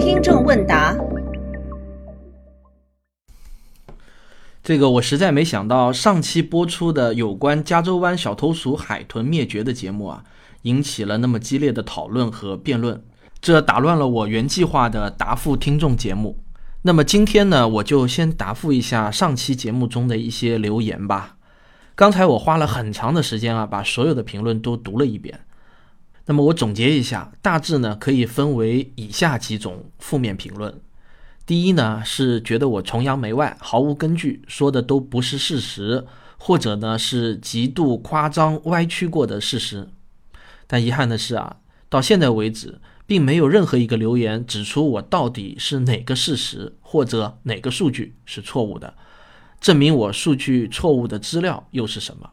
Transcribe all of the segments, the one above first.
听众问答：这个我实在没想到，上期播出的有关加州湾小偷鼠海豚灭绝的节目啊，引起了那么激烈的讨论和辩论，这打乱了我原计划的答复听众节目。那么今天呢，我就先答复一下上期节目中的一些留言吧。刚才我花了很长的时间啊，把所有的评论都读了一遍。那么我总结一下，大致呢可以分为以下几种负面评论。第一呢是觉得我崇洋媚外，毫无根据，说的都不是事实，或者呢是极度夸张歪曲过的事实。但遗憾的是啊，到现在为止，并没有任何一个留言指出我到底是哪个事实或者哪个数据是错误的。证明我数据错误的资料又是什么？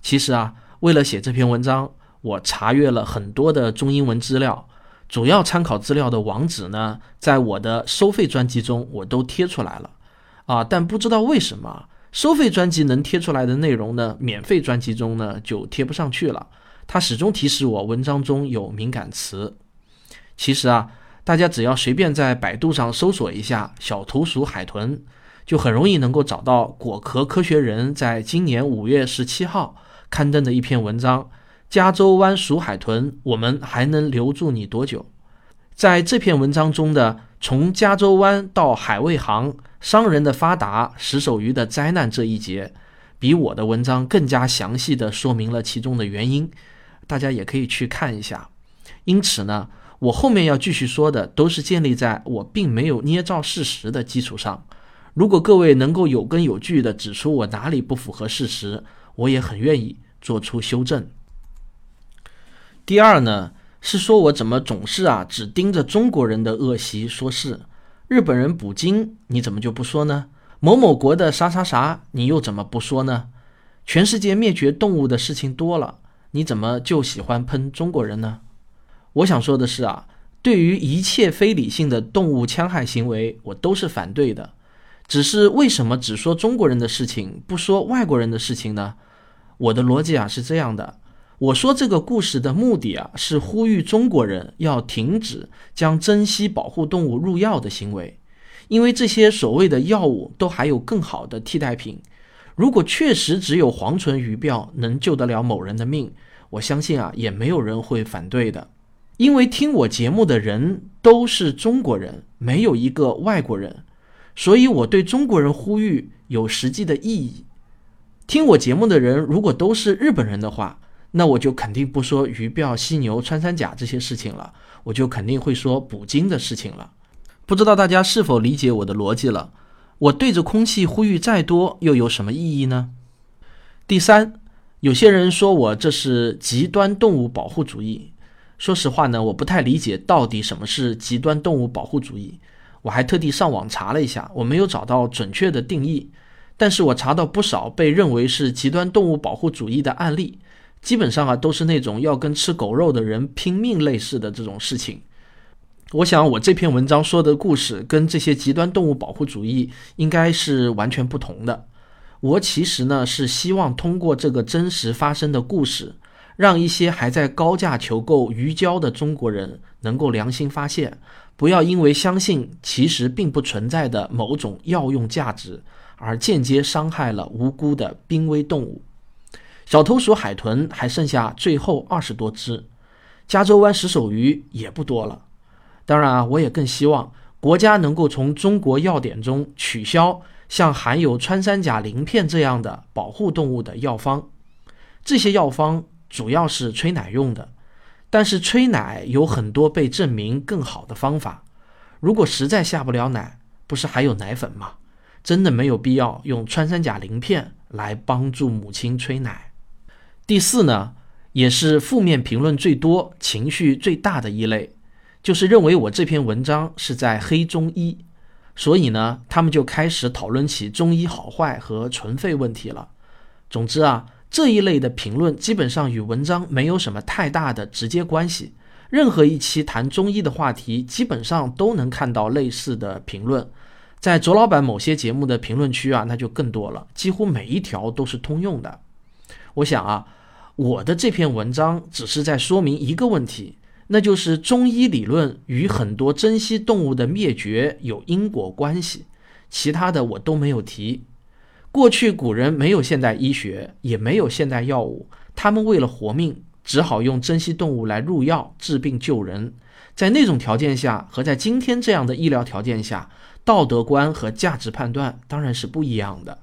其实啊，为了写这篇文章，我查阅了很多的中英文资料，主要参考资料的网址呢，在我的收费专辑中我都贴出来了啊。但不知道为什么，收费专辑能贴出来的内容呢，免费专辑中呢就贴不上去了。它始终提示我文章中有敏感词。其实啊，大家只要随便在百度上搜索一下“小图鼠海豚”。就很容易能够找到果壳科学人在今年五月十七号刊登的一篇文章《加州湾鼠海豚，我们还能留住你多久》。在这篇文章中的“从加州湾到海卫航，商人的发达，石首鱼的灾难”这一节，比我的文章更加详细的说明了其中的原因，大家也可以去看一下。因此呢，我后面要继续说的都是建立在我并没有捏造事实的基础上。如果各位能够有根有据地指出我哪里不符合事实，我也很愿意做出修正。第二呢，是说我怎么总是啊只盯着中国人的恶习说事，日本人捕鲸你怎么就不说呢？某某国的啥啥啥你又怎么不说呢？全世界灭绝动物的事情多了，你怎么就喜欢喷中国人呢？我想说的是啊，对于一切非理性的动物戕害行为，我都是反对的。只是为什么只说中国人的事情，不说外国人的事情呢？我的逻辑啊是这样的：我说这个故事的目的啊，是呼吁中国人要停止将珍稀保护动物入药的行为，因为这些所谓的药物都还有更好的替代品。如果确实只有黄唇鱼鳔能救得了某人的命，我相信啊，也没有人会反对的。因为听我节目的人都是中国人，没有一个外国人。所以，我对中国人呼吁有实际的意义。听我节目的人如果都是日本人的话，那我就肯定不说鱼鳔、犀牛、穿山甲这些事情了，我就肯定会说捕鲸的事情了。不知道大家是否理解我的逻辑了？我对着空气呼吁再多，又有什么意义呢？第三，有些人说我这是极端动物保护主义。说实话呢，我不太理解到底什么是极端动物保护主义。我还特地上网查了一下，我没有找到准确的定义，但是我查到不少被认为是极端动物保护主义的案例，基本上啊都是那种要跟吃狗肉的人拼命类似的这种事情。我想我这篇文章说的故事跟这些极端动物保护主义应该是完全不同的。我其实呢是希望通过这个真实发生的故事，让一些还在高价求购鱼胶的中国人能够良心发现。不要因为相信其实并不存在的某种药用价值，而间接伤害了无辜的濒危动物。小偷鼠海豚还剩下最后二十多只，加州湾石首鱼也不多了。当然啊，我也更希望国家能够从中国药典中取消像含有穿山甲鳞片这样的保护动物的药方。这些药方主要是催奶用的。但是催奶有很多被证明更好的方法，如果实在下不了奶，不是还有奶粉吗？真的没有必要用穿山甲鳞片来帮助母亲催奶。第四呢，也是负面评论最多、情绪最大的一类，就是认为我这篇文章是在黑中医，所以呢，他们就开始讨论起中医好坏和存废问题了。总之啊。这一类的评论基本上与文章没有什么太大的直接关系。任何一期谈中医的话题，基本上都能看到类似的评论。在卓老板某些节目的评论区啊，那就更多了，几乎每一条都是通用的。我想啊，我的这篇文章只是在说明一个问题，那就是中医理论与很多珍稀动物的灭绝有因果关系，其他的我都没有提。过去古人没有现代医学，也没有现代药物，他们为了活命，只好用珍稀动物来入药治病救人。在那种条件下，和在今天这样的医疗条件下，道德观和价值判断当然是不一样的。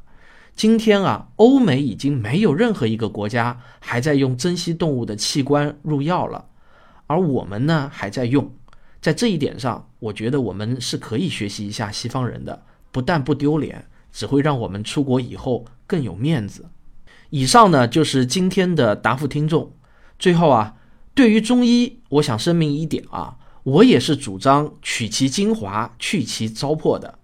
今天啊，欧美已经没有任何一个国家还在用珍稀动物的器官入药了，而我们呢还在用。在这一点上，我觉得我们是可以学习一下西方人的，不但不丢脸，只会让我们出国以后更有面子。以上呢就是今天的答复听众。最后啊，对于中医，我想声明一点啊，我也是主张取其精华，去其糟粕的。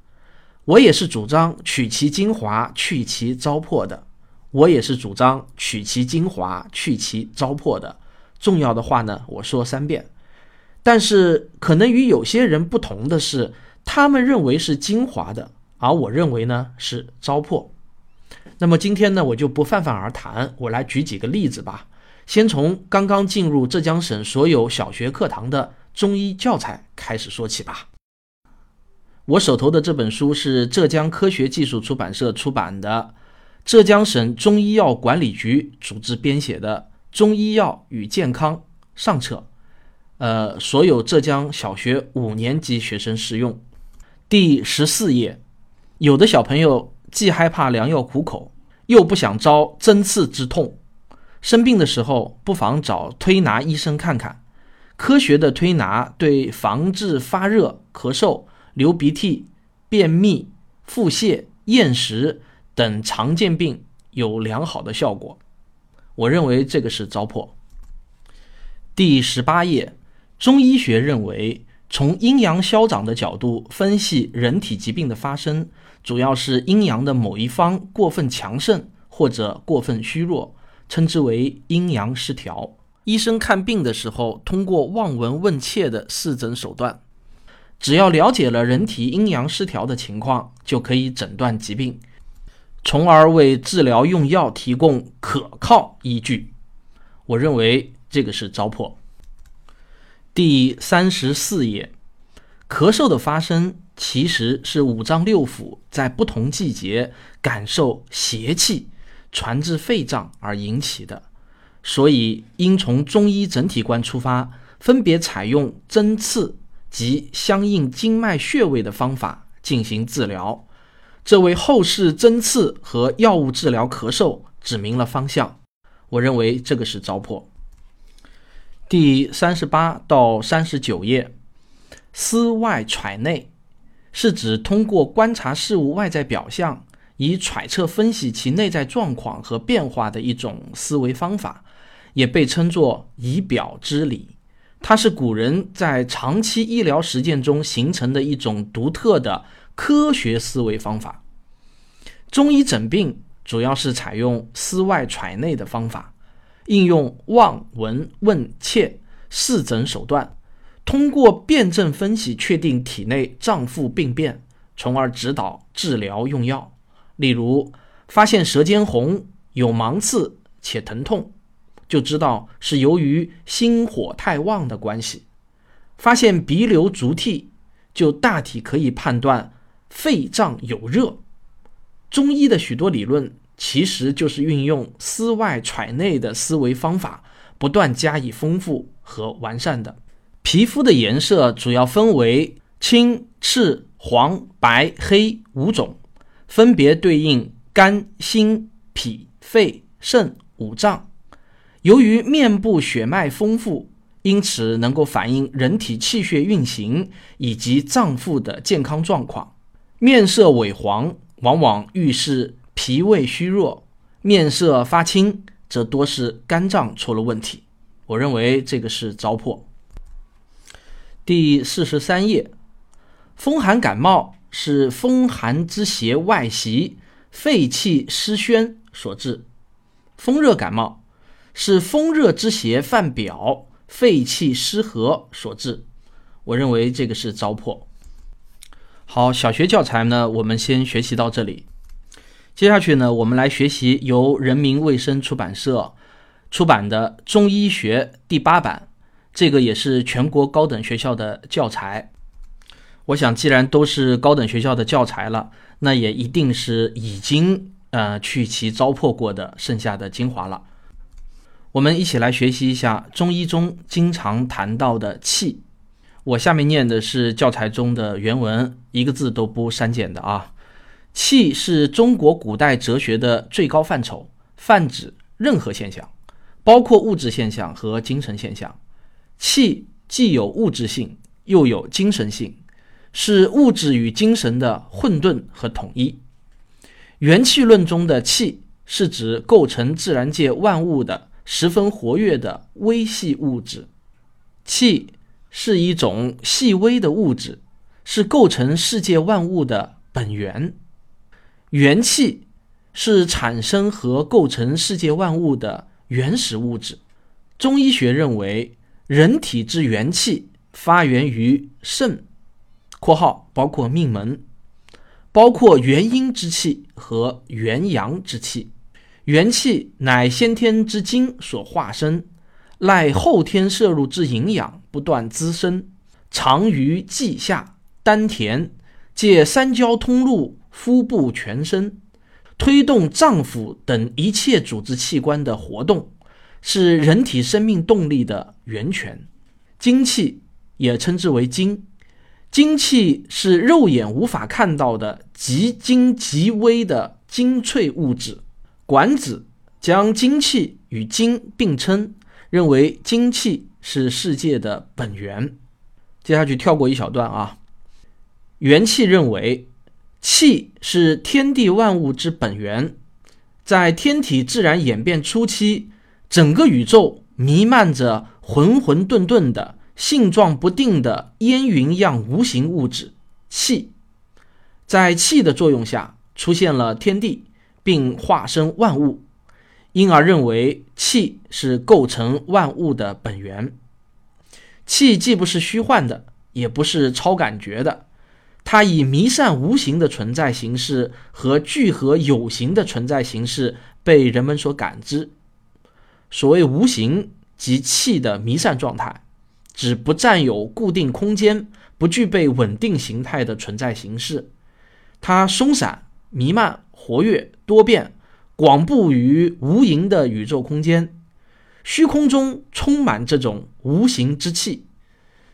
我也是主张取其精华，去其糟粕的。我也是主张取其精华，去其糟粕的。重要的话呢，我说三遍。但是可能与有些人不同的是，他们认为是精华的，而我认为呢是糟粕。那么今天呢，我就不泛泛而谈，我来举几个例子吧。先从刚刚进入浙江省所有小学课堂的中医教材开始说起吧。我手头的这本书是浙江科学技术出版社出版的，浙江省中医药管理局组织编写的《中医药与健康》上册，呃，所有浙江小学五年级学生适用。第十四页，有的小朋友既害怕良药苦口，又不想遭针刺之痛，生病的时候不妨找推拿医生看看。科学的推拿对防治发热、咳嗽。流鼻涕、便秘、腹泻、厌食等常见病有良好的效果，我认为这个是糟粕。第十八页，中医学认为，从阴阳消长的角度分析人体疾病的发生，主要是阴阳的某一方过分强盛或者过分虚弱，称之为阴阳失调。医生看病的时候，通过望闻问切的四诊手段。只要了解了人体阴阳失调的情况，就可以诊断疾病，从而为治疗用药提供可靠依据。我认为这个是糟粕。第三十四页，咳嗽的发生其实是五脏六腑在不同季节感受邪气传至肺脏而引起的，所以应从中医整体观出发，分别采用针刺。及相应经脉穴位的方法进行治疗，这为后世针刺和药物治疗咳嗽指明了方向。我认为这个是糟粕。第三十八到三十九页，思外揣内是指通过观察事物外在表象，以揣测分析其内在状况和变化的一种思维方法，也被称作以表知理。它是古人在长期医疗实践中形成的一种独特的科学思维方法。中医诊病主要是采用思外揣内的方法，应用望闻问切四诊手段，通过辨证分析确定体内脏腑病变，从而指导治疗用药。例如，发现舌尖红、有芒刺且疼痛。就知道是由于心火太旺的关系，发现鼻流足涕，就大体可以判断肺脏有热。中医的许多理论其实就是运用思外揣内的思维方法，不断加以丰富和完善的。皮肤的颜色主要分为青、赤、黄、白、黑五种，分别对应肝、心、脾、肺、肾五脏。由于面部血脉丰富，因此能够反映人体气血运行以及脏腑的健康状况。面色萎黄，往往预示脾胃虚弱；面色发青，则多是肝脏出了问题。我认为这个是糟粕。第四十三页，风寒感冒是风寒之邪外袭，肺气失宣所致；风热感冒。是风热之邪犯表，肺气失和所致。我认为这个是糟粕。好，小学教材呢，我们先学习到这里。接下去呢，我们来学习由人民卫生出版社出版的《中医学》第八版这个也是全国高等学校的教材。我想，既然都是高等学校的教材了，那也一定是已经呃去其糟粕过的剩下的精华了。我们一起来学习一下中医中经常谈到的气。我下面念的是教材中的原文，一个字都不删减的啊。气是中国古代哲学的最高范畴，泛指任何现象，包括物质现象和精神现象。气既有物质性，又有精神性。是物质与精神的混沌和统一。元气论中的气，是指构成自然界万物的十分活跃的微细物质。气是一种细微的物质，是构成世界万物的本源。元气是产生和构成世界万物的原始物质。中医学认为，人体之元气发源于肾。括号包括命门，包括元阴之气和元阳之气。元气乃先天之精所化身，赖后天摄入之营养不断滋生，藏于脐下、丹田，借三焦通路腹部全身，推动脏腑等一切组织器官的活动，是人体生命动力的源泉。精气也称之为精。精气是肉眼无法看到的极精极微的精粹物质。管子将精气与精并称，认为精气是世界的本源。接下去跳过一小段啊。元气认为，气是天地万物之本源，在天体自然演变初期，整个宇宙弥漫着混混沌沌的。性状不定的烟云样无形物质气，在气的作用下出现了天地，并化生万物，因而认为气是构成万物的本源。气既不是虚幻的，也不是超感觉的，它以弥散无形的存在形式和聚合有形的存在形式被人们所感知。所谓无形，即气的弥散状态。指不占有固定空间、不具备稳定形态的存在形式，它松散、弥漫、活跃、多变，广布于无垠的宇宙空间。虚空中充满这种无形之气，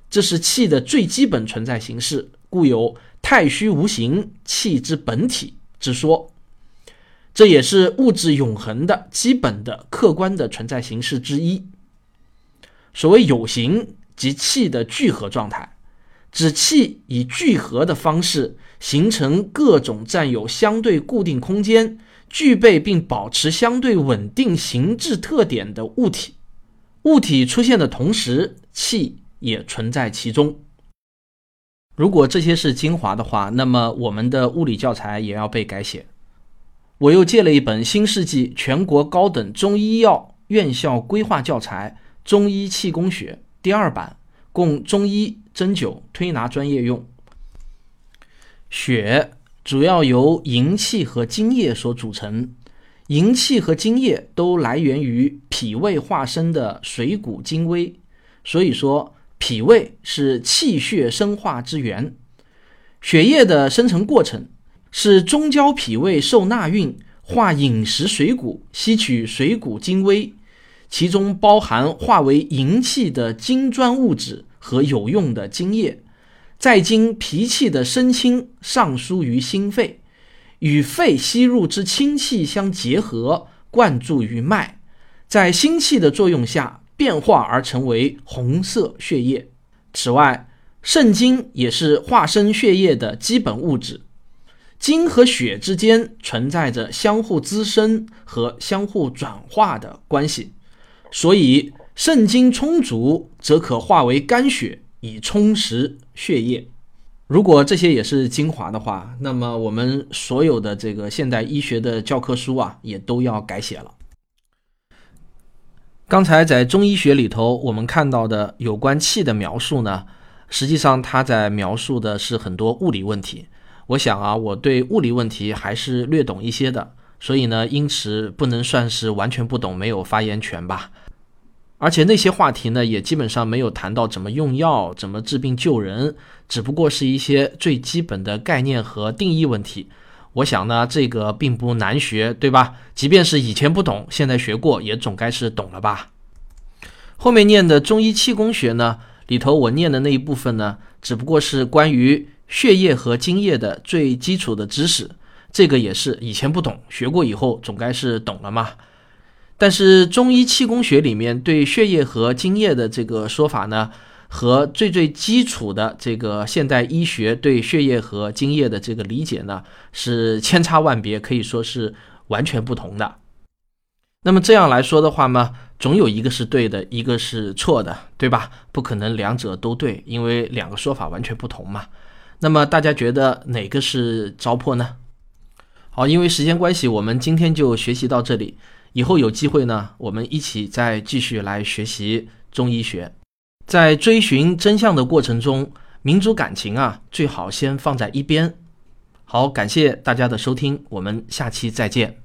这是气的最基本存在形式，故有“太虚无形，气之本体”之说。这也是物质永恒的基本的客观的存在形式之一。所谓有形。即气的聚合状态，指气以聚合的方式形成各种占有相对固定空间、具备并保持相对稳定形质特点的物体。物体出现的同时，气也存在其中。如果这些是精华的话，那么我们的物理教材也要被改写。我又借了一本新世纪全国高等中医药院校规划教材《中医气功学》。第二版供中医针灸推拿专业用。血主要由营气和津液所组成，营气和津液都来源于脾胃化生的水谷精微，所以说脾胃是气血生化之源。血液的生成过程是中焦脾胃受纳运，化饮食水谷，吸取水谷精微。其中包含化为营气的精砖物质和有用的精液，再经脾气的升清上输于心肺，与肺吸入之清气相结合，灌注于脉，在心气的作用下变化而成为红色血液。此外，肾精也是化生血液的基本物质。精和血之间存在着相互滋生和相互转化的关系。所以肾精充足，则可化为肝血，以充实血液。如果这些也是精华的话，那么我们所有的这个现代医学的教科书啊，也都要改写了。刚才在中医学里头，我们看到的有关气的描述呢，实际上它在描述的是很多物理问题。我想啊，我对物理问题还是略懂一些的，所以呢，因此不能算是完全不懂，没有发言权吧。而且那些话题呢，也基本上没有谈到怎么用药、怎么治病救人，只不过是一些最基本的概念和定义问题。我想呢，这个并不难学，对吧？即便是以前不懂，现在学过，也总该是懂了吧。后面念的中医气功学呢，里头我念的那一部分呢，只不过是关于血液和津液的最基础的知识，这个也是以前不懂，学过以后总该是懂了嘛。但是中医气功学里面对血液和津液的这个说法呢，和最最基础的这个现代医学对血液和津液的这个理解呢，是千差万别，可以说是完全不同的。那么这样来说的话嘛，总有一个是对的，一个是错的，对吧？不可能两者都对，因为两个说法完全不同嘛。那么大家觉得哪个是糟粕呢？好，因为时间关系，我们今天就学习到这里。以后有机会呢，我们一起再继续来学习中医学。在追寻真相的过程中，民族感情啊，最好先放在一边。好，感谢大家的收听，我们下期再见。